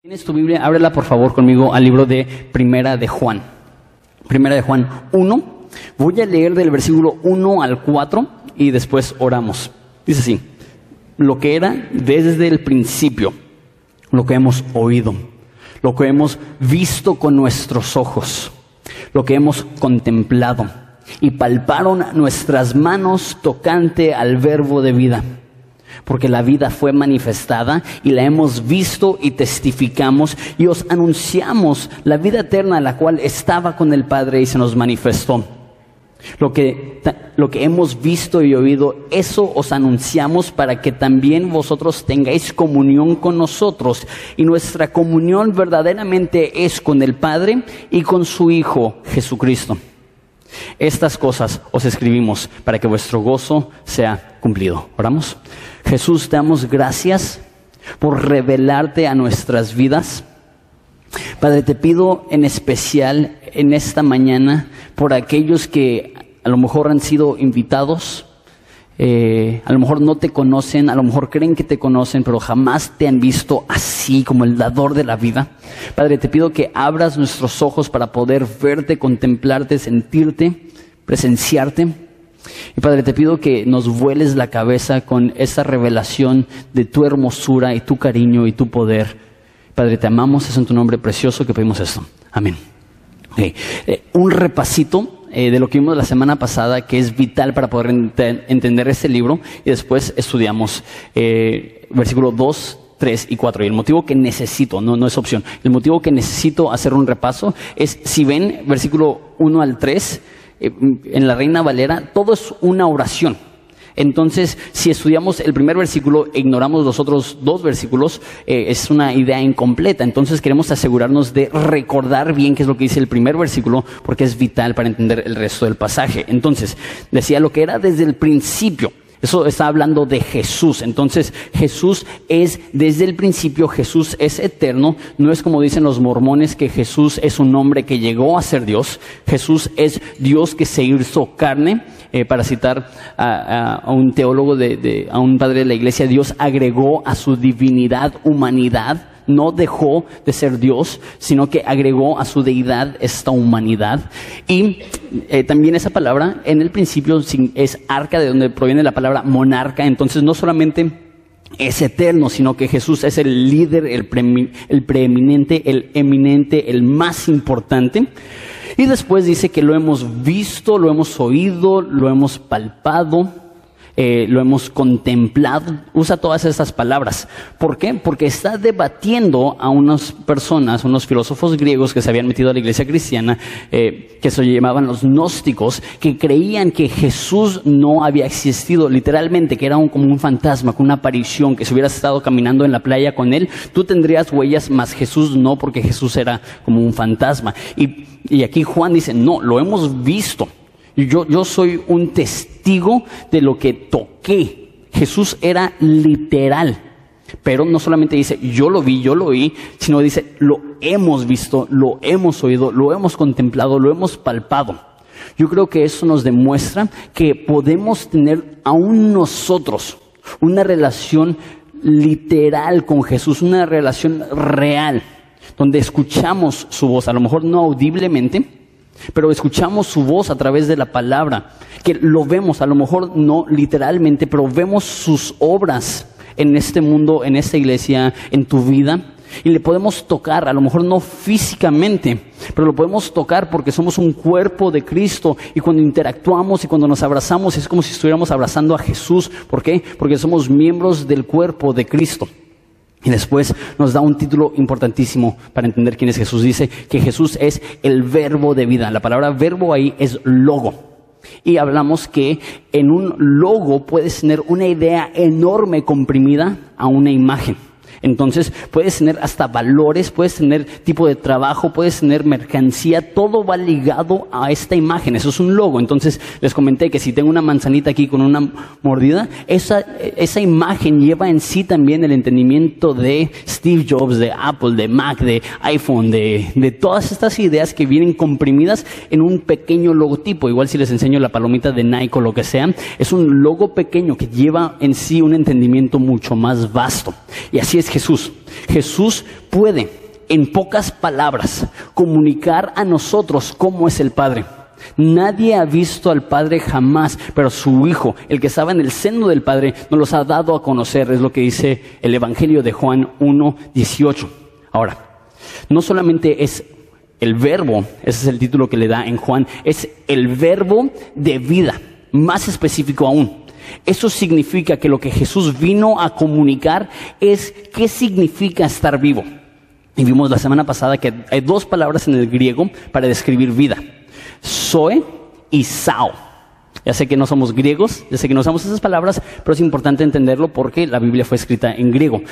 Tienes tu Biblia, ábrela por favor conmigo al libro de Primera de Juan. Primera de Juan 1. Voy a leer del versículo 1 al 4 y después oramos. Dice así, lo que era desde el principio, lo que hemos oído, lo que hemos visto con nuestros ojos, lo que hemos contemplado y palparon nuestras manos tocante al verbo de vida porque la vida fue manifestada y la hemos visto y testificamos y os anunciamos la vida eterna la cual estaba con el Padre y se nos manifestó. Lo que, lo que hemos visto y oído, eso os anunciamos para que también vosotros tengáis comunión con nosotros. Y nuestra comunión verdaderamente es con el Padre y con su Hijo Jesucristo. Estas cosas os escribimos para que vuestro gozo sea cumplido. Oramos. Jesús, te damos gracias por revelarte a nuestras vidas. Padre, te pido en especial en esta mañana por aquellos que a lo mejor han sido invitados, eh, a lo mejor no te conocen, a lo mejor creen que te conocen, pero jamás te han visto así como el dador de la vida. Padre, te pido que abras nuestros ojos para poder verte, contemplarte, sentirte, presenciarte. Y Padre, te pido que nos vueles la cabeza con esa revelación de tu hermosura y tu cariño y tu poder. Padre, te amamos, es en tu nombre precioso que pedimos esto. Amén. Eh, un repasito eh, de lo que vimos la semana pasada que es vital para poder entender este libro y después estudiamos eh, versículo 2, 3 y 4. Y el motivo que necesito, no, no es opción, el motivo que necesito hacer un repaso es, si ven versículo 1 al 3, eh, en la Reina Valera, todo es una oración. Entonces, si estudiamos el primer versículo e ignoramos los otros dos versículos, eh, es una idea incompleta. Entonces, queremos asegurarnos de recordar bien qué es lo que dice el primer versículo, porque es vital para entender el resto del pasaje. Entonces, decía lo que era desde el principio. Eso está hablando de Jesús. Entonces Jesús es desde el principio, Jesús es eterno. No es como dicen los mormones que Jesús es un hombre que llegó a ser Dios. Jesús es Dios que se hizo carne. Eh, para citar a, un teólogo, de, a un padre de la iglesia, Dios agregó a su divinidad humanidad no dejó de ser Dios, sino que agregó a su deidad esta humanidad. Y eh, también esa palabra en el principio es arca, de donde proviene la palabra monarca. Entonces no solamente es eterno, sino que Jesús es el líder, el, el preeminente, el eminente, el más importante. Y después dice que lo hemos visto, lo hemos oído, lo hemos palpado eh, lo hemos contemplado, usa todas esas palabras. ¿Por qué? Porque está debatiendo a unas personas, unos filósofos griegos que se habían metido a la iglesia cristiana, eh, que se llamaban los gnósticos, que creían que Jesús no había existido literalmente, que era como un fantasma, con una aparición, que si hubieras estado caminando en la playa con él, tú tendrías huellas, más Jesús no, porque Jesús era como un fantasma. Y, y aquí Juan dice, no, lo hemos visto. Yo, soy un testigo de lo que toqué. Jesús era literal. Pero no solamente dice, yo lo vi, yo lo oí, sino dice, lo hemos visto, lo hemos oído, lo hemos contemplado, lo hemos palpado. Yo creo que eso nos demuestra que podemos tener aún nosotros una relación literal con Jesús, una relación real, donde escuchamos su voz, a lo mejor no audiblemente, pero escuchamos su voz a través de la palabra, que lo vemos, a lo mejor no literalmente, pero vemos sus obras en este mundo, en esta iglesia, en tu vida. Y le podemos tocar, a lo mejor no físicamente, pero lo podemos tocar porque somos un cuerpo de Cristo y cuando interactuamos y cuando nos abrazamos es como si estuviéramos abrazando a Jesús. ¿Por qué? Porque somos miembros del cuerpo de Cristo. Y después nos da un título importantísimo para entender quién es Jesús. Dice que Jesús es el verbo de vida. La palabra verbo ahí es logo. Y hablamos que en un logo puedes tener una idea enorme comprimida a una imagen. Entonces puedes tener hasta valores, puedes tener tipo de trabajo, puedes tener mercancía, todo va ligado a esta imagen, eso es un logo. Entonces les comenté que si tengo una manzanita aquí con una mordida, esa, esa imagen lleva en sí también el entendimiento de Steve Jobs, de Apple, de Mac, de iPhone, de, de todas estas ideas que vienen comprimidas en un pequeño logotipo. Igual si les enseño la palomita de Nike o lo que sea, es un logo pequeño que lleva en sí un entendimiento mucho más vasto. Y así es Jesús. Jesús puede, en pocas palabras, comunicar a nosotros cómo es el Padre. Nadie ha visto al Padre jamás, pero su Hijo, el que estaba en el seno del Padre, nos los ha dado a conocer, es lo que dice el Evangelio de Juan 1, 18. Ahora, no solamente es el verbo, ese es el título que le da en Juan, es el verbo de vida, más específico aún. Eso significa que lo que Jesús vino a comunicar es qué significa estar vivo. Y vimos la semana pasada que hay dos palabras en el griego para describir vida. Zoe y Sao. Ya sé que no somos griegos, ya sé que no usamos esas palabras, pero es importante entenderlo porque la Biblia fue escrita en griego.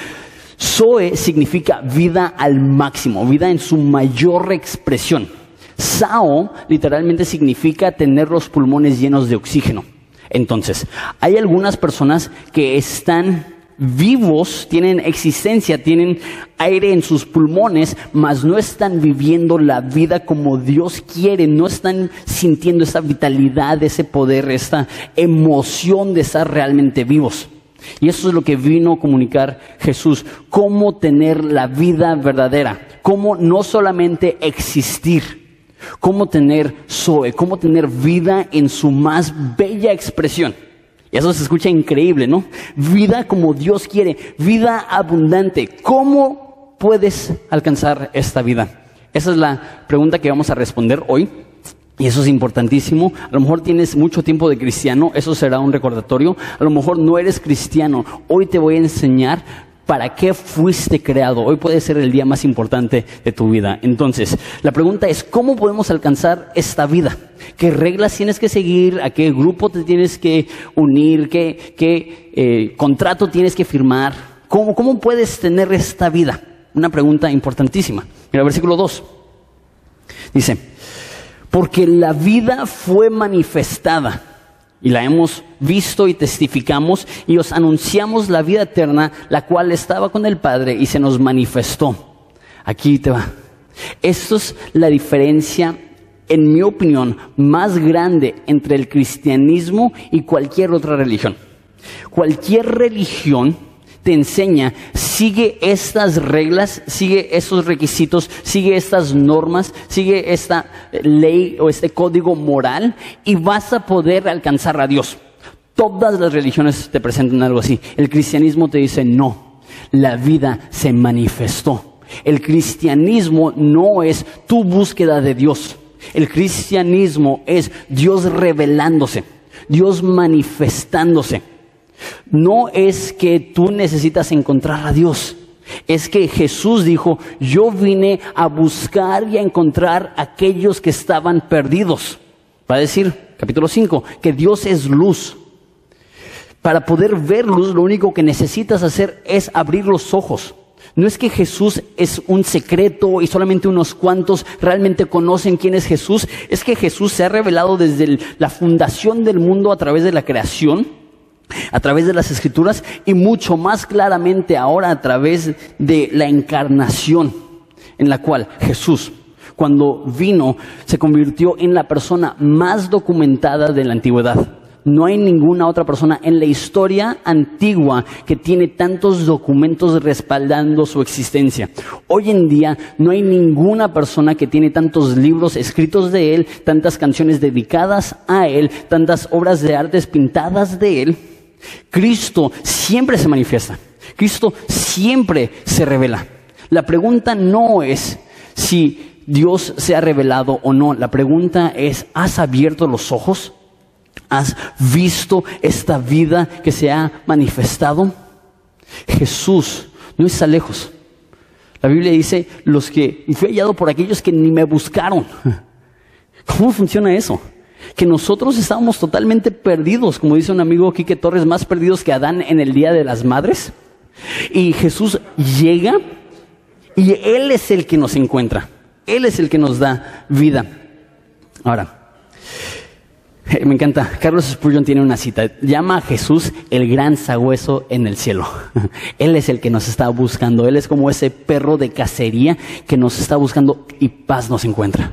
Zoe significa vida al máximo, vida en su mayor expresión. Sao literalmente significa tener los pulmones llenos de oxígeno. Entonces, hay algunas personas que están vivos, tienen existencia, tienen aire en sus pulmones, mas no están viviendo la vida como Dios quiere, no están sintiendo esa vitalidad, ese poder, esta emoción de estar realmente vivos. Y eso es lo que vino a comunicar Jesús, cómo tener la vida verdadera, cómo no solamente existir, cómo tener Zoe, cómo tener vida en su más bella expresión. Y eso se escucha increíble, ¿no? Vida como Dios quiere, vida abundante. ¿Cómo puedes alcanzar esta vida? Esa es la pregunta que vamos a responder hoy. Y eso es importantísimo. A lo mejor tienes mucho tiempo de cristiano, eso será un recordatorio. A lo mejor no eres cristiano. Hoy te voy a enseñar para qué fuiste creado. Hoy puede ser el día más importante de tu vida. Entonces, la pregunta es, ¿cómo podemos alcanzar esta vida? ¿Qué reglas tienes que seguir? ¿A qué grupo te tienes que unir? ¿Qué, eh, contrato tienes que firmar? ¿Cómo, ¿Cómo puedes tener esta vida? Una pregunta importantísima. Mira, versículo 2. Dice, porque la vida fue manifestada y la hemos visto y testificamos y os anunciamos la vida eterna, la cual estaba con el Padre y se nos manifestó. Aquí te va. Esto es la diferencia, en mi opinión, más grande entre el cristianismo y cualquier otra religión. Cualquier religión te enseña, sigue estas reglas, sigue esos requisitos, sigue estas normas, sigue esta ley o este código moral y vas a poder alcanzar a Dios. Todas las religiones te presentan algo así. El cristianismo te dice no, la vida se manifestó. El cristianismo no es tu búsqueda de Dios. El cristianismo es Dios revelándose, Dios manifestándose. No es que tú necesitas encontrar a Dios. Es que Jesús dijo, yo vine a buscar y a encontrar a aquellos que estaban perdidos. Va a decir, capítulo 5, que Dios es luz. Para poder ver luz, lo único que necesitas hacer es abrir los ojos. No es que Jesús es un secreto y solamente unos cuantos realmente conocen quién es Jesús. Es que Jesús se ha revelado desde la fundación del mundo a través de la creación a través de las escrituras y mucho más claramente ahora a través de la encarnación en la cual Jesús, cuando vino, se convirtió en la persona más documentada de la antigüedad. No hay ninguna otra persona en la historia antigua que tiene tantos documentos respaldando su existencia. Hoy en día no hay ninguna persona que tiene tantos libros escritos de él, tantas canciones dedicadas a él, tantas obras de artes pintadas de él Cristo siempre se manifiesta. Cristo siempre se revela. La pregunta no es si Dios se ha revelado o no. La pregunta es, ¿has abierto los ojos? ¿Has visto esta vida que se ha manifestado? Jesús no está lejos. La Biblia dice, los que fui hallado por aquellos que ni me buscaron. ¿Cómo funciona eso? Que nosotros estábamos totalmente perdidos, como dice un amigo Quique Torres, más perdidos que Adán en el Día de las Madres. Y Jesús llega y Él es el que nos encuentra, Él es el que nos da vida. Ahora, eh, me encanta, Carlos Spurgeon tiene una cita, llama a Jesús el gran sagüeso en el cielo. Él es el que nos está buscando, Él es como ese perro de cacería que nos está buscando y paz nos encuentra.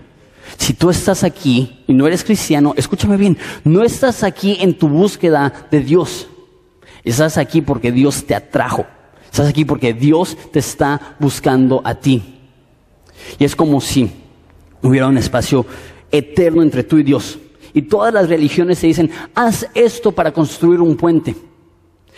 Si tú estás aquí y no eres cristiano, escúchame bien, no estás aquí en tu búsqueda de Dios. Estás aquí porque Dios te atrajo. Estás aquí porque Dios te está buscando a ti. Y es como si hubiera un espacio eterno entre tú y Dios. Y todas las religiones se dicen, haz esto para construir un puente.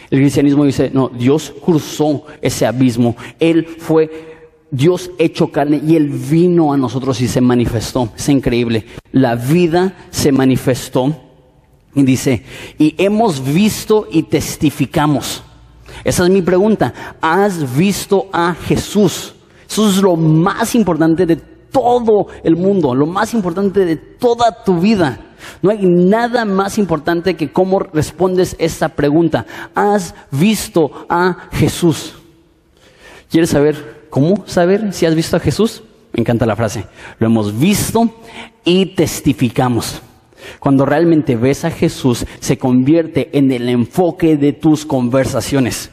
El cristianismo dice, no, Dios cruzó ese abismo. Él fue Dios hecho carne y Él vino a nosotros y se manifestó. Es increíble. La vida se manifestó y dice, y hemos visto y testificamos. Esa es mi pregunta. ¿Has visto a Jesús? Eso es lo más importante de todo el mundo, lo más importante de toda tu vida. No hay nada más importante que cómo respondes esta pregunta. ¿Has visto a Jesús? ¿Quieres saber cómo saber si has visto a Jesús? Me encanta la frase. Lo hemos visto y testificamos. Cuando realmente ves a Jesús, se convierte en el enfoque de tus conversaciones.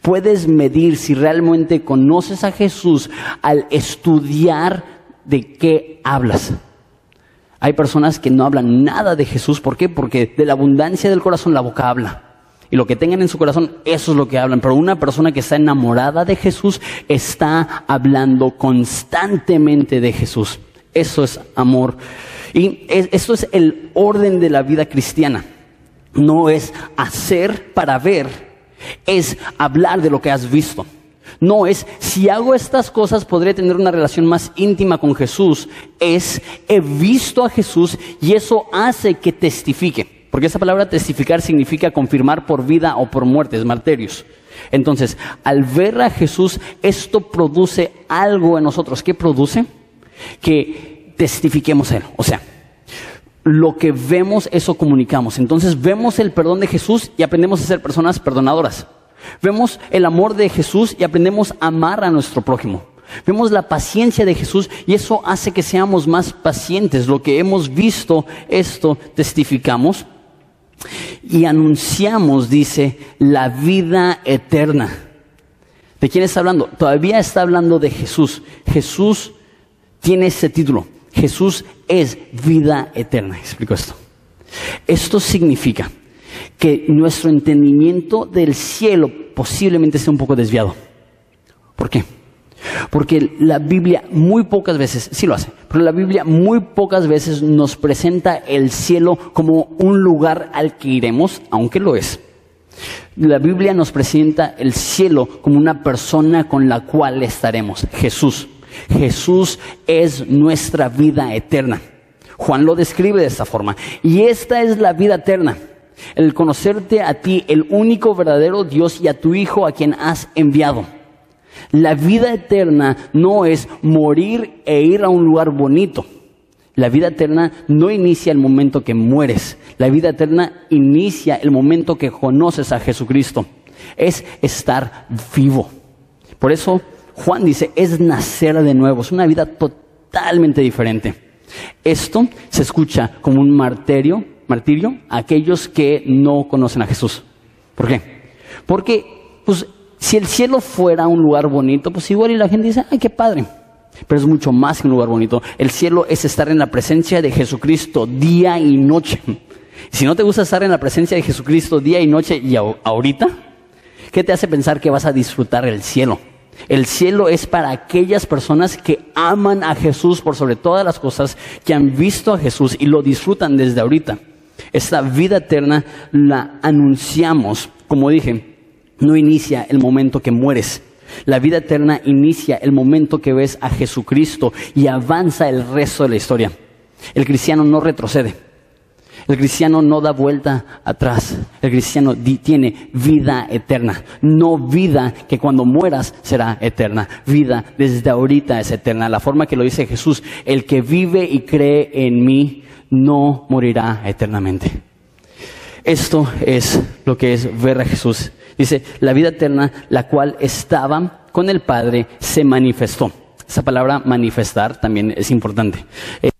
Puedes medir si realmente conoces a Jesús al estudiar de qué hablas. Hay personas que no hablan nada de Jesús. ¿Por qué? Porque de la abundancia del corazón la boca habla. Y lo que tengan en su corazón, eso es lo que hablan. Pero una persona que está enamorada de Jesús está hablando constantemente de Jesús. Eso es amor. Y eso es el orden de la vida cristiana. No es hacer para ver, es hablar de lo que has visto. No es, si hago estas cosas podré tener una relación más íntima con Jesús. Es, he visto a Jesús y eso hace que testifique. Porque esa palabra testificar significa confirmar por vida o por muerte, es marterios. Entonces, al ver a Jesús, esto produce algo en nosotros. ¿Qué produce? Que testifiquemos Él. O sea, lo que vemos, eso comunicamos. Entonces vemos el perdón de Jesús y aprendemos a ser personas perdonadoras. Vemos el amor de Jesús y aprendemos a amar a nuestro prójimo. Vemos la paciencia de Jesús y eso hace que seamos más pacientes. Lo que hemos visto, esto testificamos y anunciamos, dice, la vida eterna. ¿De quién está hablando? Todavía está hablando de Jesús. Jesús tiene ese título. Jesús es vida eterna. Explico esto. Esto significa que nuestro entendimiento del cielo posiblemente esté un poco desviado. ¿Por qué? Porque la Biblia muy pocas veces, sí lo hace, pero la Biblia muy pocas veces nos presenta el cielo como un lugar al que iremos, aunque lo es. La Biblia nos presenta el cielo como una persona con la cual estaremos, Jesús. Jesús es nuestra vida eterna. Juan lo describe de esta forma. Y esta es la vida eterna. El conocerte a ti, el único verdadero Dios y a tu Hijo a quien has enviado. La vida eterna no es morir e ir a un lugar bonito. La vida eterna no inicia el momento que mueres. La vida eterna inicia el momento que conoces a Jesucristo. Es estar vivo. Por eso Juan dice, es nacer de nuevo. Es una vida totalmente diferente. Esto se escucha como un martirio, martirio a aquellos que no conocen a Jesús. ¿Por qué? Porque, pues, si el cielo fuera un lugar bonito, pues igual y la gente dice, ay, qué padre. Pero es mucho más que un lugar bonito. El cielo es estar en la presencia de Jesucristo día y noche. Si no te gusta estar en la presencia de Jesucristo día y noche y ahorita, ¿qué te hace pensar que vas a disfrutar el cielo? El cielo es para aquellas personas que aman a Jesús por sobre todas las cosas, que han visto a Jesús y lo disfrutan desde ahorita. Esta vida eterna la anunciamos, como dije, no inicia el momento que mueres. La vida eterna inicia el momento que ves a Jesucristo y avanza el resto de la historia. El cristiano no retrocede. El cristiano no da vuelta atrás. El cristiano tiene vida eterna. No vida que cuando mueras será eterna. Vida desde ahorita es eterna. La forma que lo dice Jesús, el que vive y cree en mí no morirá eternamente. Esto es lo que es ver a Jesús Dice, la vida eterna, la cual estaba con el Padre, se manifestó. Esa palabra manifestar también es importante. Eh,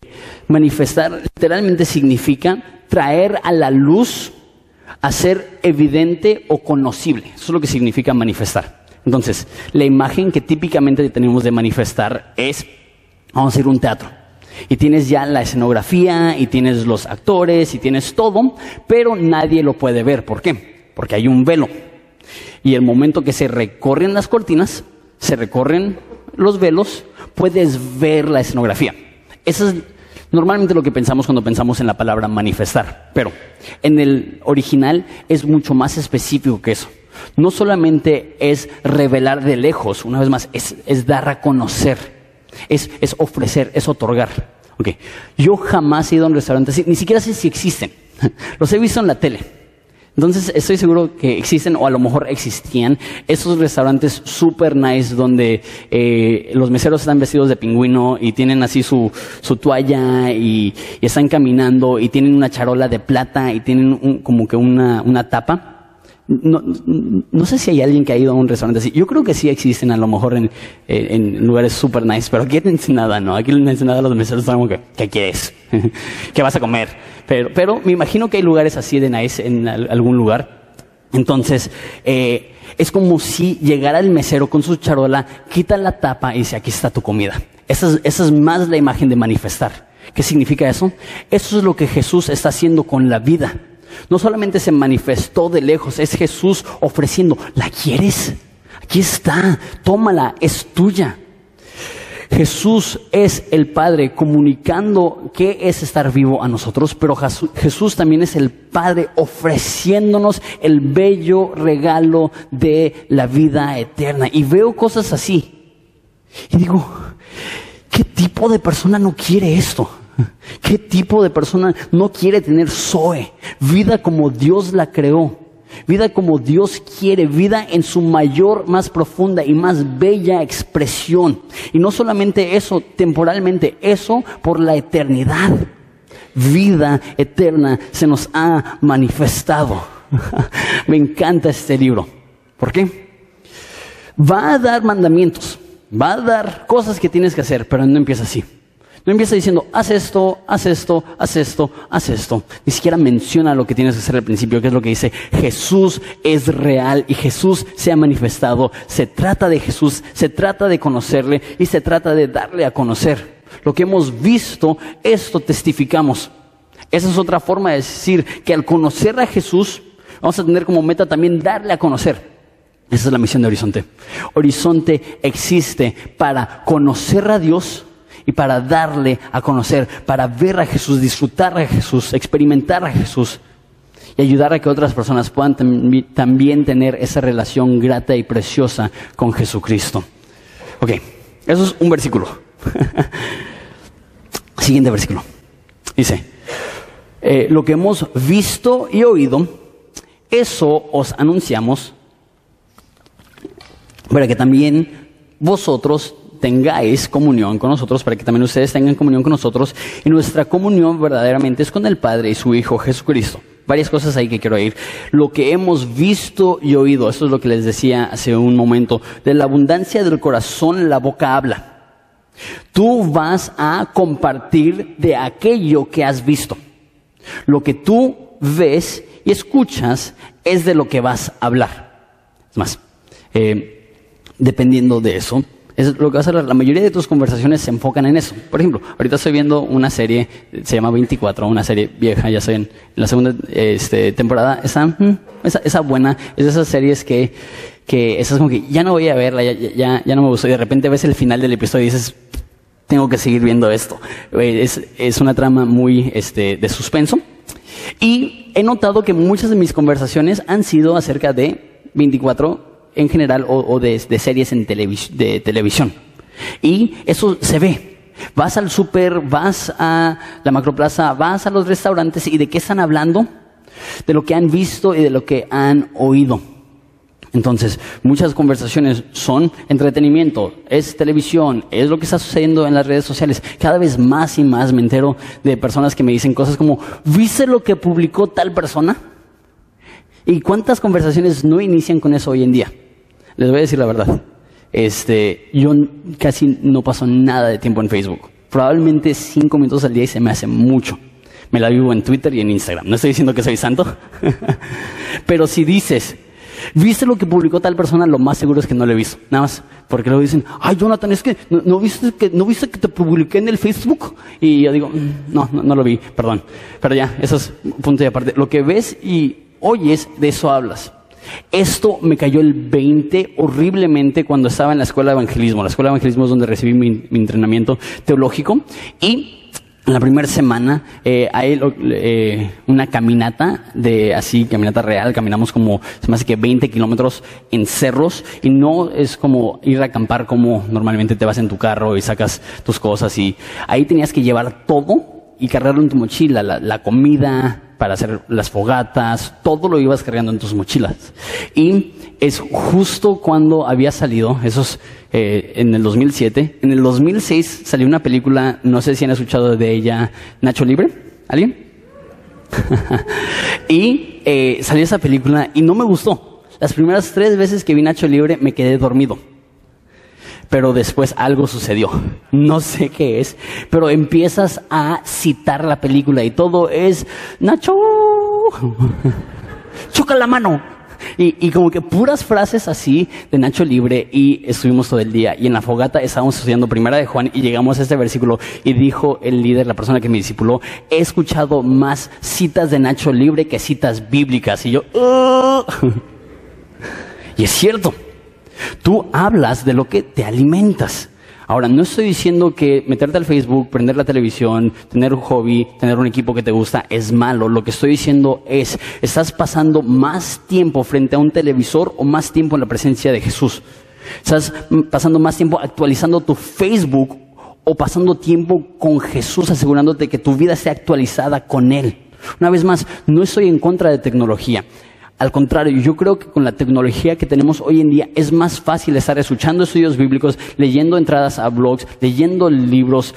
manifestar literalmente significa traer a la luz, hacer evidente o conocible. Eso es lo que significa manifestar. Entonces, la imagen que típicamente tenemos de manifestar es, vamos a ir a un teatro. Y tienes ya la escenografía, y tienes los actores, y tienes todo, pero nadie lo puede ver. ¿Por qué? Porque hay un velo. Y el momento que se recorren las cortinas, se recorren los velos, puedes ver la escenografía. Eso es normalmente lo que pensamos cuando pensamos en la palabra manifestar, pero en el original es mucho más específico que eso. No solamente es revelar de lejos, una vez más, es, dar a conocer, es, ofrecer, es otorgar. Okay. Yo jamás he ido a un restaurante ni siquiera sé si existen. Los he visto en la tele. Entonces estoy seguro que existen o a lo mejor existían esos restaurantes super nice donde eh, los meseros están vestidos de pingüino y tienen así su, su toalla y, están caminando y tienen una charola de plata y tienen como que una, una tapa. No, no, sé si hay alguien que ha ido a un restaurante así. Yo creo que sí existen a lo mejor en, en lugares super nice, pero aquí en Ensenada no. Aquí en Ensenada los meseros como que, ¿qué quieres? ¿Qué vas a comer? Pero, pero me imagino que hay lugares así de nice en algún lugar. Entonces, eh, es como si llegara el mesero con su charola, quita la tapa y dice, aquí está tu comida. Esa es, esa es más la imagen de manifestar. ¿Qué significa eso? Eso es lo que Jesús está haciendo con la vida. No solamente se manifestó de lejos, es Jesús ofreciendo, ¿la quieres? Aquí está, tómala, es tuya. Jesús es el Padre comunicando qué es estar vivo a nosotros, pero Jesús también es el Padre ofreciéndonos el bello regalo de la vida eterna. Y veo cosas así. Y digo, ¿qué tipo de persona no quiere esto? ¿Qué tipo de persona no quiere tener Zoe? Vida como Dios la creó. Vida como Dios quiere, vida en su mayor, más profunda y más bella expresión. Y no solamente eso temporalmente, eso por la eternidad. Vida eterna se nos ha manifestado. Me encanta este libro. ¿Por qué? Va a dar mandamientos, va a dar cosas que tienes que hacer, pero no empieza así. No empieza diciendo, haz esto, haz esto, haz esto, haz esto. Ni siquiera menciona lo que tienes que hacer al principio, que es lo que dice, Jesús es real y Jesús se ha manifestado. Se trata de Jesús, se trata de conocerle y se trata de darle a conocer. Lo que hemos visto, esto testificamos. Esa es otra forma de decir que al conocer a Jesús, vamos a tener como meta también darle a conocer. Esa es la misión de Horizonte. Horizonte existe para conocer a Dios y para darle a conocer, para ver a Jesús, disfrutar a Jesús, experimentar a Jesús y ayudar a que otras personas puedan también tener esa relación grata y preciosa con Jesucristo. Ok, eso es un versículo. Siguiente versículo. Dice, eh, lo que hemos visto y oído, eso os anunciamos para que también vosotros tengáis comunión con nosotros, para que también ustedes tengan comunión con nosotros. Y nuestra comunión verdaderamente es con el Padre y su Hijo Jesucristo. Varias cosas ahí que quiero ir. Lo que hemos visto y oído, esto es lo que les decía hace un momento, de la abundancia del corazón la boca habla. Tú vas a compartir de aquello que has visto. Lo que tú ves y escuchas es de lo que vas a hablar. Es más, eh, dependiendo de eso, es lo que vas a hablar. La mayoría de tus conversaciones se enfocan en eso. Por ejemplo, ahorita estoy viendo una serie, se llama 24, una serie vieja, ya sé, en la segunda este, temporada. Esa, mm, esa, esa, buena, es de esas series que, que esas como que ya no voy a verla, ya, ya, ya no me gustó. Y de repente ves el final del episodio y dices, tengo que seguir viendo esto. Es, es una trama muy este, de suspenso. Y he notado que muchas de mis conversaciones han sido acerca de 24 en general o, de, series en de televisión. Y eso se ve. Vas al súper, vas a la macroplaza, vas a los restaurantes y de qué están hablando? De lo que han visto y de lo que han oído. Entonces, muchas conversaciones son entretenimiento, es televisión, es lo que está sucediendo en las redes sociales. Cada vez más y más me entero de personas que me dicen cosas como, ¿viste lo que publicó tal persona? ¿Y cuántas conversaciones no inician con eso hoy en día? Les voy a decir la verdad. Este, yo casi no paso nada de tiempo en Facebook. Probablemente cinco minutos al día y se me hace mucho. Me la vivo en Twitter y en Instagram. No estoy diciendo que soy santo. Pero si dices, ¿viste lo que publicó tal persona? Lo más seguro es que no lo he visto. Nada más. Porque luego dicen, ay, Jonathan, es que no, viste que no viste que te publiqué en el Facebook. Y yo digo, mm, no, no, no lo vi, perdón. Pero ya, eso es punto de aparte. Lo que ves y oyes, de eso hablas. Esto me cayó el 20 horriblemente cuando estaba en la escuela de evangelismo. La escuela de evangelismo es donde recibí mi, mi entrenamiento teológico y en la primera semana eh, hay eh, una caminata de así, caminata real, caminamos como, se me hace que 20 kilómetros en cerros y no es como ir a acampar como normalmente te vas en tu carro y sacas tus cosas y ahí tenías que llevar todo y cargarlo en tu mochila, la, la comida, para hacer las fogatas, todo lo ibas cargando en tus mochilas. Y es justo cuando había salido, esos eh, en el 2007, en el 2006 salió una película, no sé si han escuchado de ella, Nacho Libre, ¿alguien? y eh, salió esa película y no me gustó. Las primeras tres veces que vi Nacho Libre me quedé dormido pero después algo sucedió. No sé qué es, pero empiezas a citar la película y todo es Nacho, choca la mano. Y, como que puras frases así de Nacho Libre y estuvimos todo el día. Y en la fogata estábamos estudiando Primera de Juan y llegamos a este versículo y dijo el líder, la persona que me discipuló, he escuchado más citas de Nacho Libre que citas bíblicas. Y yo, y es cierto. Tú hablas de lo que te alimentas. Ahora, no estoy diciendo que meterte al Facebook, prender la televisión, tener un hobby, tener un equipo que te gusta es malo. Lo que estoy diciendo es, estás pasando más tiempo frente a un televisor o más tiempo en la presencia de Jesús. Estás pasando más tiempo actualizando tu Facebook o pasando tiempo con Jesús asegurándote que tu vida esté actualizada con Él. Una vez más, no estoy en contra de tecnología. Al contrario, yo creo que con la tecnología que tenemos hoy en día es más fácil estar escuchando estudios bíblicos, leyendo entradas a blogs, leyendo libros.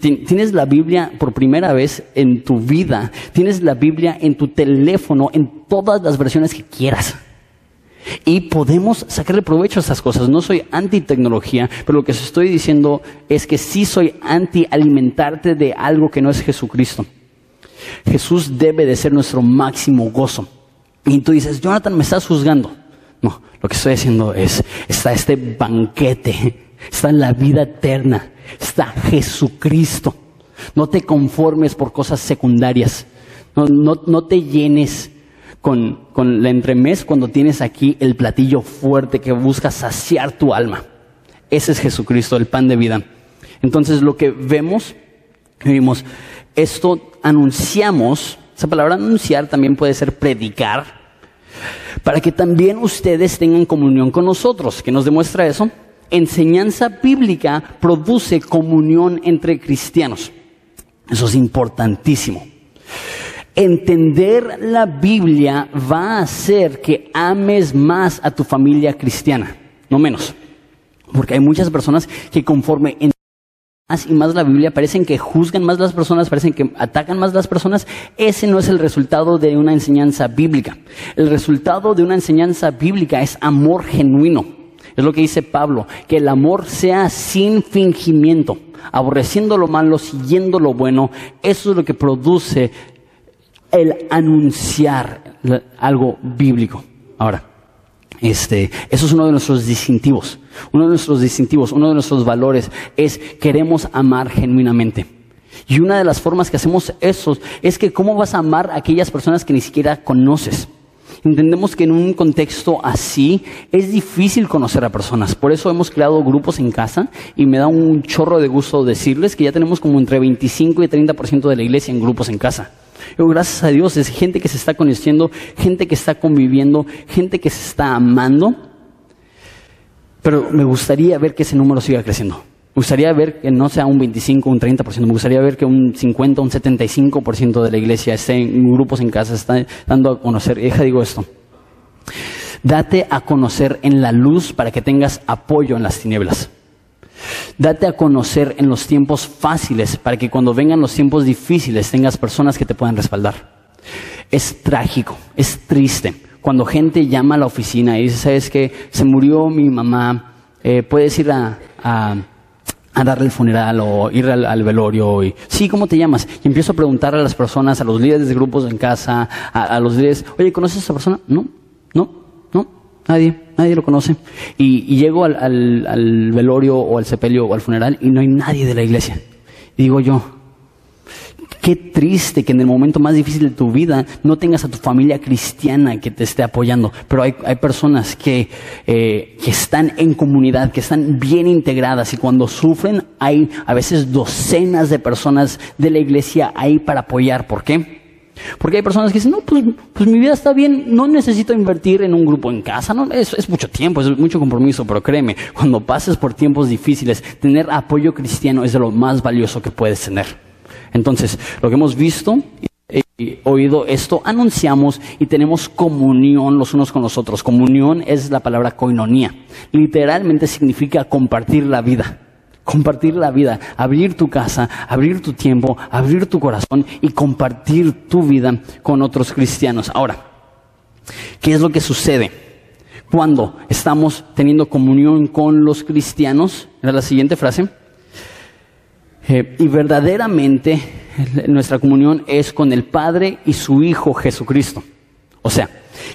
Tienes la Biblia por primera vez en tu vida. Tienes la Biblia en tu teléfono, en todas las versiones que quieras. Y podemos sacarle provecho a esas cosas. No soy anti tecnología, pero lo que estoy diciendo es que sí soy anti alimentarte de algo que no es Jesucristo. Jesús debe de ser nuestro máximo gozo. Y tú dices, Jonathan, me estás juzgando. No, lo que estoy haciendo es, está este banquete, está la vida eterna, está Jesucristo. No te conformes por cosas secundarias. No, no, no te llenes con, con la entremés cuando tienes aquí el platillo fuerte que busca saciar tu alma. Ese es Jesucristo, el pan de vida. Entonces lo que vemos, vimos, esto anunciamos esa palabra anunciar también puede ser predicar, para que también ustedes tengan comunión con nosotros. ¿Qué nos demuestra eso? Enseñanza bíblica produce comunión entre cristianos. Eso es importantísimo. Entender la Biblia va a hacer que ames más a tu familia cristiana, no menos. Porque hay muchas personas que conforme y más la Biblia, parecen que juzgan más las personas, parecen que atacan más las personas, ese no es el resultado de una enseñanza bíblica. El resultado de una enseñanza bíblica es amor genuino. Es lo que dice Pablo, que el amor sea sin fingimiento, aborreciendo lo malo, siguiendo lo bueno. Eso es lo que produce el anunciar algo bíblico. Ahora, este, eso es uno de nuestros distintivos. Uno de nuestros distintivos, uno de nuestros valores es queremos amar genuinamente. Y una de las formas que hacemos eso es que cómo vas a amar a aquellas personas que ni siquiera conoces. Entendemos que en un contexto así es difícil conocer a personas. Por eso hemos creado grupos en casa y me da un chorro de gusto decirles que ya tenemos como entre 25 y 30% de la iglesia en grupos en casa. Gracias a Dios es gente que se está conociendo, gente que está conviviendo, gente que se está amando. Pero me gustaría ver que ese número siga creciendo. Me gustaría ver que no sea un 25, un 30%, me gustaría ver que un 50, un 75% de la iglesia esté en grupos en casa, está dando a conocer. Deja digo esto. Date a conocer en la luz para que tengas apoyo en las tinieblas. Date a conocer en los tiempos fáciles para que cuando vengan los tiempos difíciles tengas personas que te puedan respaldar. Es trágico, es triste cuando gente llama a la oficina y dice, sabes que se murió mi mamá, eh, puedes ir a, darle el funeral o ir al, velorio y sí, ¿cómo te llamas? Y empiezo a preguntar a las personas, a los líderes de grupos en casa, a, a los líderes, oye, ¿conoces a esa persona? No, no, no, nadie nadie lo conoce. Y, llego al, velorio o al sepelio o al funeral y no hay nadie de la iglesia. Y digo yo, Qué triste que en el momento más difícil de tu vida no tengas a tu familia cristiana que te esté apoyando. Pero hay, hay personas que, eh, que están en comunidad, que están bien integradas y cuando sufren hay a veces docenas de personas de la iglesia ahí para apoyar. ¿Por qué? Porque hay personas que dicen, no, pues, pues mi vida está bien, no necesito invertir en un grupo en casa, no, es, es mucho tiempo, es mucho compromiso, pero créeme, cuando pases por tiempos difíciles, tener apoyo cristiano es de lo más valioso que puedes tener. Entonces, lo que hemos visto y oído esto, anunciamos y tenemos comunión los unos con los otros. Comunión es la palabra koinonía. Literalmente significa compartir la vida compartir la vida, abrir tu casa, abrir tu tiempo, abrir tu corazón y compartir tu vida con otros cristianos. Ahora, ¿qué es lo que sucede cuando estamos teniendo comunión con los cristianos? Era la siguiente frase. Eh, y verdaderamente nuestra comunión es con el Padre y su Hijo Jesucristo. O sea,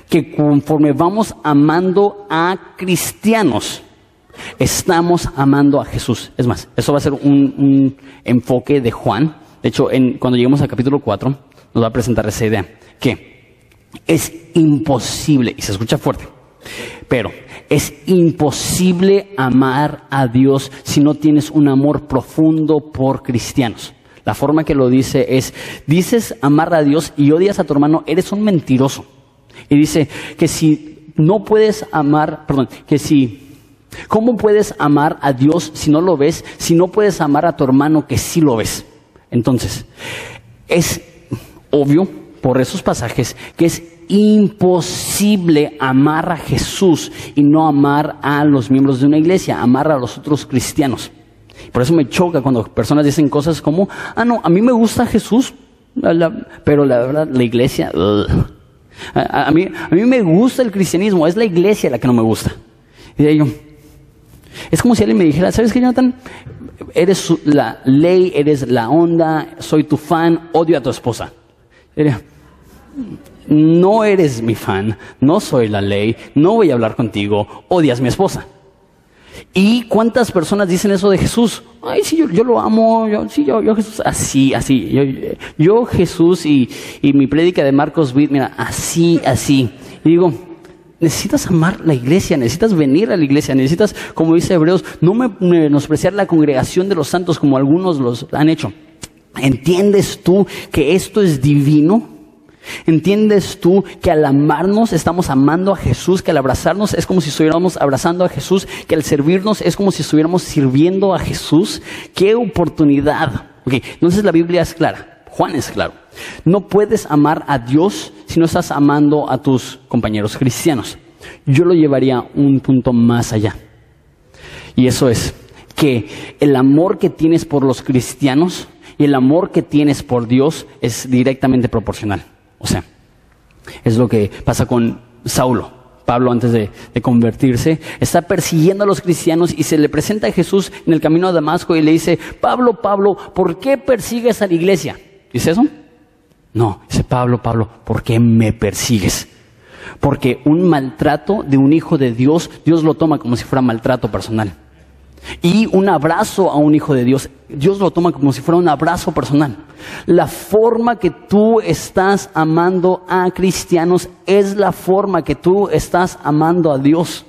que conforme vamos amando a cristianos, Estamos amando a Jesús. Es más, eso va a ser un, enfoque de Juan. De hecho, cuando lleguemos al capítulo 4, nos va a presentar esa idea. Que es imposible, y se escucha fuerte, pero es imposible amar a Dios si no tienes un amor profundo por cristianos. La forma que lo dice es, dices amar a Dios y odias a tu hermano, eres un mentiroso. Y dice que si no puedes amar, perdón, que si ¿Cómo puedes amar a Dios si no lo ves, si no puedes amar a tu hermano que sí lo ves? Entonces, es obvio por esos pasajes que es imposible amar a Jesús y no amar a los miembros de una iglesia, amar a los otros cristianos. Por eso me choca cuando personas dicen cosas como, ah, no, a mí me gusta Jesús, pero la verdad, la iglesia, a, mí, a mí me gusta el cristianismo, es la iglesia la que no me gusta. Y ello, es como si alguien me dijera, ¿sabes qué, Jonathan? Eres la ley, eres la onda, soy tu fan, odio a tu esposa. no eres mi fan, no soy la ley, no voy a hablar contigo, odias mi esposa. ¿Y cuántas personas dicen eso de Jesús? Ay, sí, yo, lo amo, sí, yo, yo Jesús, así, así. Yo, Jesús y, y mi prédica de Marcos Witt, mira, así, así. Y digo, necesitas amar la iglesia, necesitas venir a la iglesia, necesitas, como dice Hebreos, no menospreciar la congregación de los santos como algunos los han hecho. ¿Entiendes tú que esto es divino? ¿Entiendes tú que al amarnos estamos amando a Jesús, que al abrazarnos es como si estuviéramos abrazando a Jesús, que al servirnos es como si estuviéramos sirviendo a Jesús? ¡Qué oportunidad! Okay, entonces la Biblia es clara, Juan es claro. No puedes amar a Dios si no estás amando a tus compañeros cristianos. Yo lo llevaría un punto más allá. Y eso es que el amor que tienes por los cristianos y el amor que tienes por Dios es directamente proporcional. O sea, es lo que pasa con Saulo. Pablo antes de, convertirse, está persiguiendo a los cristianos y se le presenta a Jesús en el camino a Damasco y le dice, Pablo, Pablo, ¿por qué persigues a la iglesia? ¿Dice eso? No, dice Pablo, Pablo, ¿por qué me persigues? Porque un maltrato de un hijo de Dios, Dios lo toma como si fuera maltrato personal. Y un abrazo a un hijo de Dios, Dios lo toma como si fuera un abrazo personal. La forma que tú estás amando a cristianos es la forma que tú estás amando a Dios.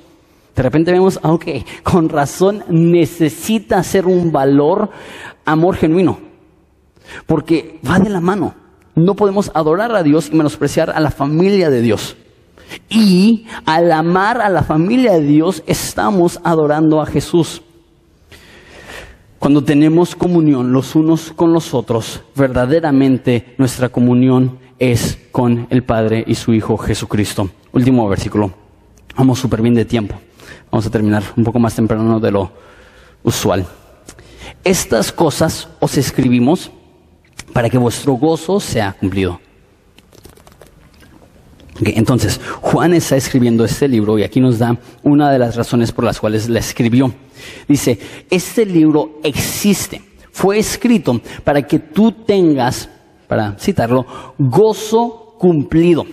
De repente vemos, ah, ok, con razón necesita ser un valor amor genuino. Porque va de la mano. No podemos adorar a Dios y menospreciar a la familia de Dios. Y al amar a la familia de Dios estamos adorando a Jesús. Cuando tenemos comunión los unos con los otros, verdaderamente nuestra comunión es con el Padre y su Hijo Jesucristo. Último versículo. Vamos súper bien de tiempo. Vamos a terminar un poco más temprano de lo usual. Estas cosas os escribimos para que vuestro gozo sea cumplido. entonces, Juan está escribiendo este libro y aquí nos da una de las razones por las cuales la escribió. Dice, este libro existe, fue escrito para que tú tengas, para citarlo, gozo cumplido.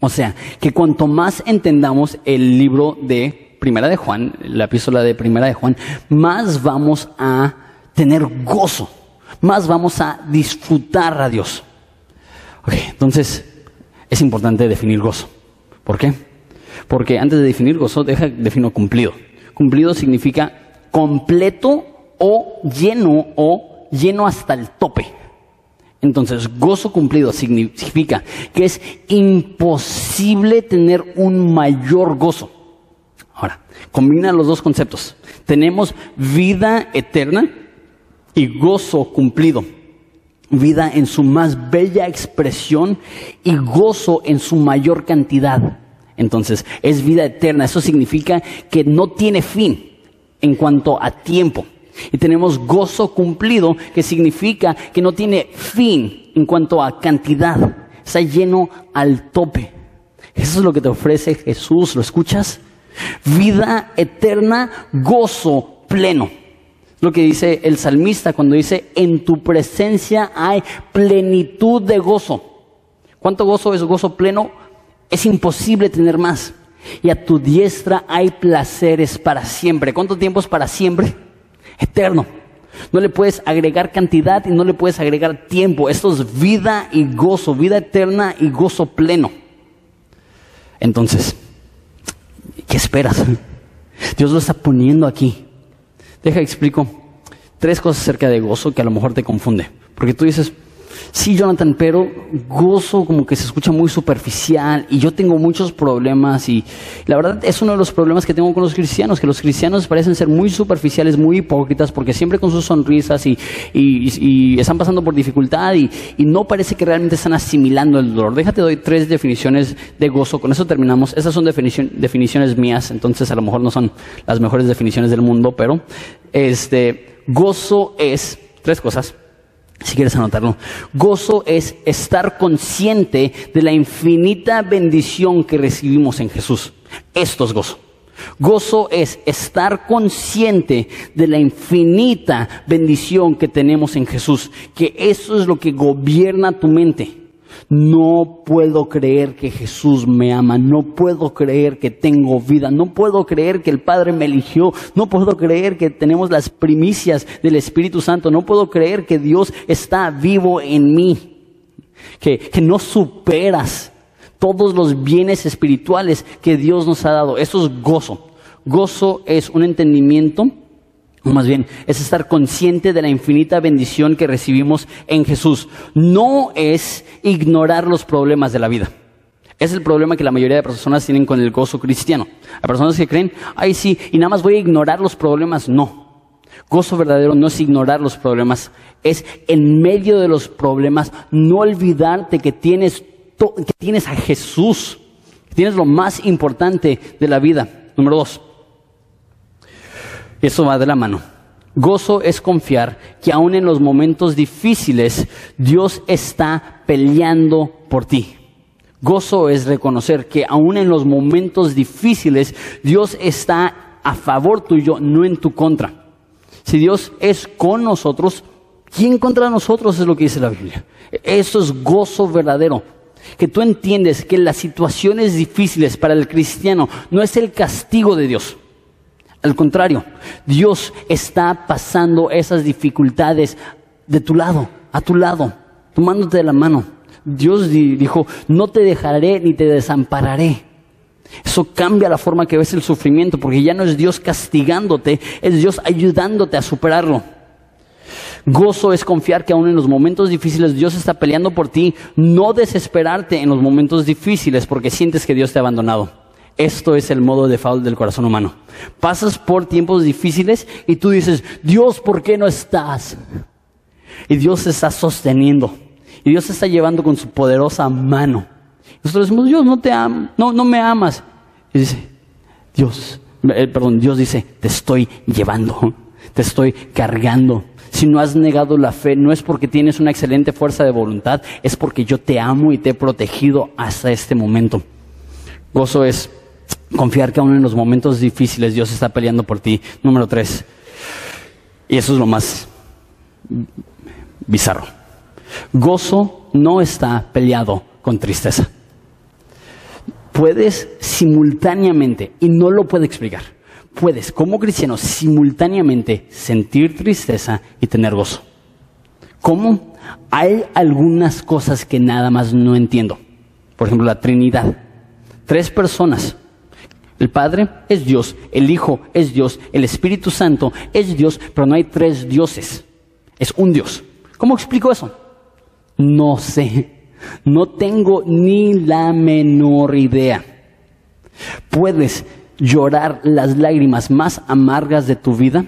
O sea, que cuanto más entendamos el libro de Primera de Juan, la epístola de Primera de Juan, más vamos a tener gozo más vamos a disfrutar a Dios. Entonces es importante definir gozo. ¿Por qué? Porque antes de definir gozo, deja defino cumplido. Cumplido significa completo o lleno o lleno hasta el tope. Entonces, gozo cumplido significa que es imposible tener un mayor gozo. Ahora, combina los dos conceptos. Tenemos vida eterna y gozo cumplido. Vida en su más bella expresión y gozo en su mayor cantidad. Entonces, es vida eterna. Eso significa que no tiene fin en cuanto a tiempo. Y tenemos gozo cumplido, que significa que no tiene fin en cuanto a cantidad. Está lleno al tope. Eso es lo que te ofrece Jesús. ¿Lo escuchas? Vida eterna, gozo pleno. Lo que dice el salmista cuando dice, en tu presencia hay plenitud de gozo. ¿Cuánto gozo es gozo pleno? Es imposible tener más. Y a tu diestra hay placeres para siempre. ¿Cuánto tiempo es para siempre? Eterno. No le puedes agregar cantidad y no le puedes agregar tiempo. Esto es vida y gozo, vida eterna y gozo pleno. Entonces, ¿qué esperas? Dios lo está poniendo aquí. Deja explico tres cosas acerca de gozo que a lo mejor te confunde. Porque tú dices, Sí, Jonathan, pero gozo como que se escucha muy superficial y yo tengo muchos problemas y la verdad es uno de los problemas que tengo con los cristianos, que los cristianos parecen ser muy superficiales, muy hipócritas porque siempre con sus sonrisas y, están pasando por dificultad y, no parece que realmente están asimilando el dolor. Déjate doy tres definiciones de gozo, con eso terminamos. Esas son definiciones mías, entonces a lo mejor no son las mejores definiciones del mundo, pero este gozo es tres cosas si quieres anotarlo. Gozo es estar consciente de la infinita bendición que recibimos en Jesús. Esto es gozo. Gozo es estar consciente de la infinita bendición que tenemos en Jesús, que eso es lo que gobierna tu mente. No puedo creer que Jesús me ama, no puedo creer que tengo vida, no puedo creer que el Padre me eligió, no puedo creer que tenemos las primicias del Espíritu Santo, no puedo creer que Dios está vivo en mí, que, que no superas todos los bienes espirituales que Dios nos ha dado. Eso es gozo. Gozo es un entendimiento o más bien, es estar consciente de la infinita bendición que recibimos en Jesús. No es ignorar los problemas de la vida. Es el problema que la mayoría de personas tienen con el gozo cristiano. Hay personas que creen, ay sí, y nada más voy a ignorar los problemas. No. Gozo verdadero no es ignorar los problemas, es en medio de los problemas no olvidarte que tienes, que tienes a Jesús, tienes lo más importante de la vida. Número dos, eso va de la mano. Gozo es confiar que aún en los momentos difíciles Dios está peleando por ti. Gozo es reconocer que aún en los momentos difíciles Dios está a favor tuyo, no en tu contra. Si Dios es con nosotros, ¿quién contra nosotros es lo que dice la Biblia? Eso es gozo verdadero. Que tú entiendes que las situaciones difíciles para el cristiano no es el castigo de Dios. Al contrario, Dios está pasando esas dificultades de tu lado, a tu lado, tomándote de la mano. Dios dijo, no te dejaré ni te desampararé. Eso cambia la forma que ves el sufrimiento, porque ya no es Dios castigándote, es Dios ayudándote a superarlo. Gozo es confiar que aún en los momentos difíciles Dios está peleando por ti, no desesperarte en los momentos difíciles porque sientes que Dios te ha abandonado. Esto es el modo de default del corazón humano. Pasas por tiempos difíciles y tú dices, Dios, ¿por qué no estás? Y Dios se está sosteniendo. Y Dios se está llevando con su poderosa mano. Nosotros decimos, Dios, no te am no, no me amas. Y dice, Dios, eh, perdón, Dios dice, te estoy llevando, te estoy cargando. Si no has negado la fe, no es porque tienes una excelente fuerza de voluntad, es porque yo te amo y te he protegido hasta este momento. Gozo es Confiar que aún en los momentos difíciles Dios está peleando por ti. Número tres. Y eso es lo más bizarro. Gozo no está peleado con tristeza. Puedes simultáneamente, y no lo puedo explicar, puedes como cristiano simultáneamente sentir tristeza y tener gozo. ¿Cómo? Hay algunas cosas que nada más no entiendo. Por ejemplo, la Trinidad. Tres personas. El Padre es Dios, el Hijo es Dios, el Espíritu Santo es Dios, pero no hay tres dioses. Es un Dios. ¿Cómo explico eso? No sé. No tengo ni la menor idea. Puedes llorar las lágrimas más amargas de tu vida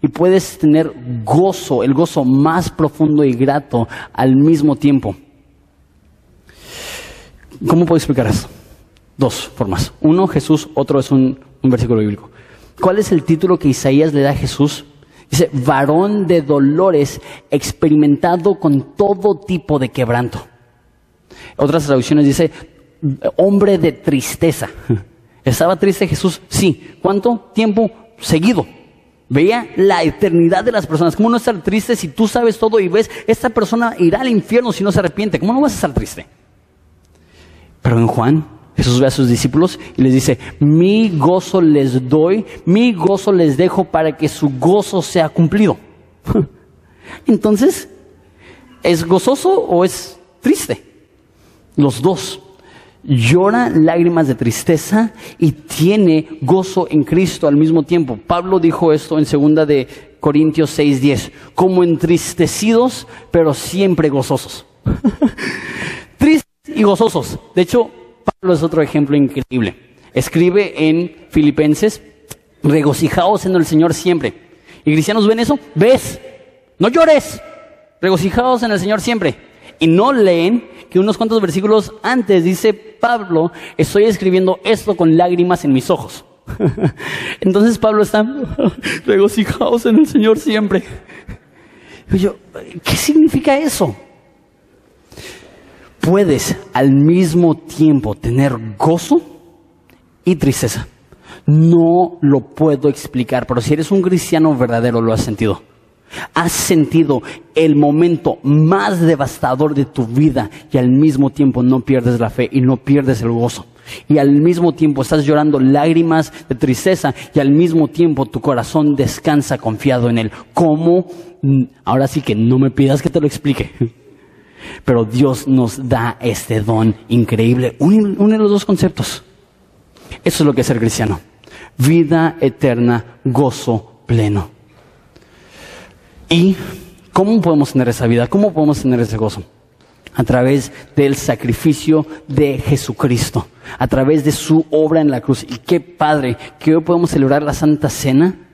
y puedes tener gozo, el gozo más profundo y grato al mismo tiempo. ¿Cómo puedo explicar eso? Dos formas. Uno, Jesús, otro es un, versículo bíblico. ¿Cuál es el título que Isaías le da a Jesús? Dice, varón de dolores, experimentado con todo tipo de quebranto. Otras traducciones dice, hombre de tristeza. ¿Estaba triste Jesús? Sí. ¿Cuánto tiempo seguido? Veía la eternidad de las personas. ¿Cómo no estar triste si tú sabes todo y ves, esta persona irá al infierno si no se arrepiente? ¿Cómo no vas a estar triste? Pero en Juan, Jesús ve a sus discípulos y les dice, mi gozo les doy, mi gozo les dejo para que su gozo sea cumplido. Entonces, ¿es gozoso o es triste? Los dos llora lágrimas de tristeza y tiene gozo en Cristo al mismo tiempo. Pablo dijo esto en segunda de Corintios 6:10, como entristecidos, pero siempre gozosos. Tristes y gozosos. De hecho, Pablo es otro ejemplo increíble. Escribe en Filipenses, regocijaos en el Señor siempre. ¿Y cristianos ven eso? ¿Ves? No llores. Regocijaos en el Señor siempre. Y no leen que unos cuantos versículos antes dice Pablo, estoy escribiendo esto con lágrimas en mis ojos. Entonces Pablo está regocijados en el Señor siempre. yo, ¿qué significa eso? Puedes al mismo tiempo tener gozo y tristeza. No lo puedo explicar, pero si eres un cristiano verdadero lo has sentido. Has sentido el momento más devastador de tu vida y al mismo tiempo no pierdes la fe y no pierdes el gozo. Y al mismo tiempo estás llorando lágrimas de tristeza y al mismo tiempo tu corazón descansa confiado en Él. ¿Cómo? Mm, ahora sí que no me pidas que te lo explique. Pero Dios nos da este don increíble. Une los dos conceptos. Eso es lo que es ser cristiano. Vida eterna, gozo pleno. ¿Y cómo podemos tener esa vida? ¿Cómo podemos tener ese gozo? A través del sacrificio de Jesucristo, a través de su obra en la cruz. Y qué padre que hoy podemos celebrar la Santa Cena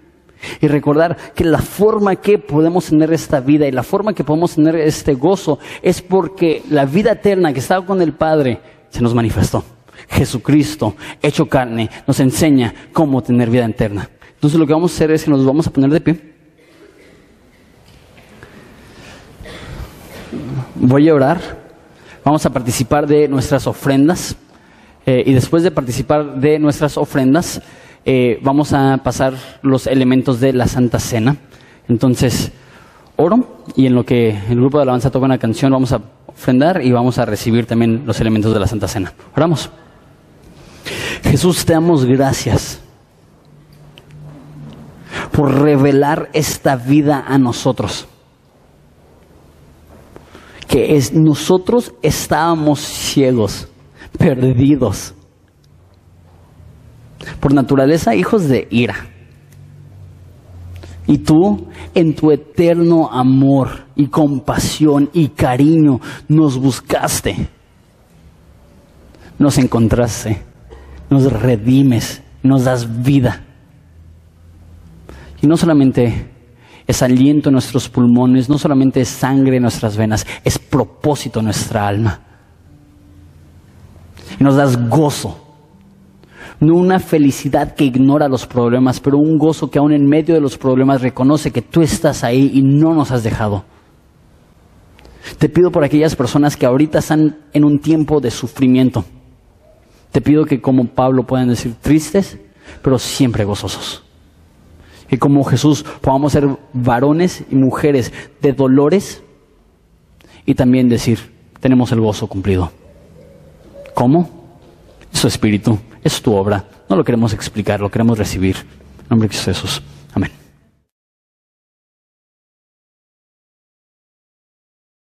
y recordar que la forma que podemos tener esta vida y la forma que podemos tener este gozo es porque la vida eterna que estaba con el Padre se nos manifestó. Jesucristo, hecho carne, nos enseña cómo tener vida eterna. Entonces lo que vamos a hacer es que nos vamos a poner de pie. voy a orar, vamos a participar de nuestras ofrendas eh, y después de participar de nuestras ofrendas eh, vamos a pasar los elementos de la Santa Cena. Entonces, oro y en lo que el grupo de alabanza toca una canción vamos a ofrendar y vamos a recibir también los elementos de la Santa Cena. Oramos. Jesús, te damos gracias por revelar esta vida a nosotros que es, nosotros estábamos ciegos, perdidos. Por naturaleza, hijos de ira. Y tú, en tu eterno amor y compasión y cariño, nos buscaste. Nos encontraste. Nos redimes. Nos das vida. Y no solamente es aliento en nuestros pulmones, no solamente es sangre en nuestras venas, es propósito en nuestra alma. Y nos das gozo, no una felicidad que ignora los problemas, pero un gozo que aún en medio de los problemas reconoce que tú estás ahí y no nos has dejado. Te pido por aquellas personas que ahorita están en un tiempo de sufrimiento. Te pido que como Pablo puedan decir tristes, pero siempre gozosos y como Jesús podamos ser varones y mujeres de dolores y también decir, tenemos el gozo cumplido. ¿Cómo? Su espíritu, es tu obra. No lo queremos explicar, lo queremos recibir. En nombre de Jesús. Amén.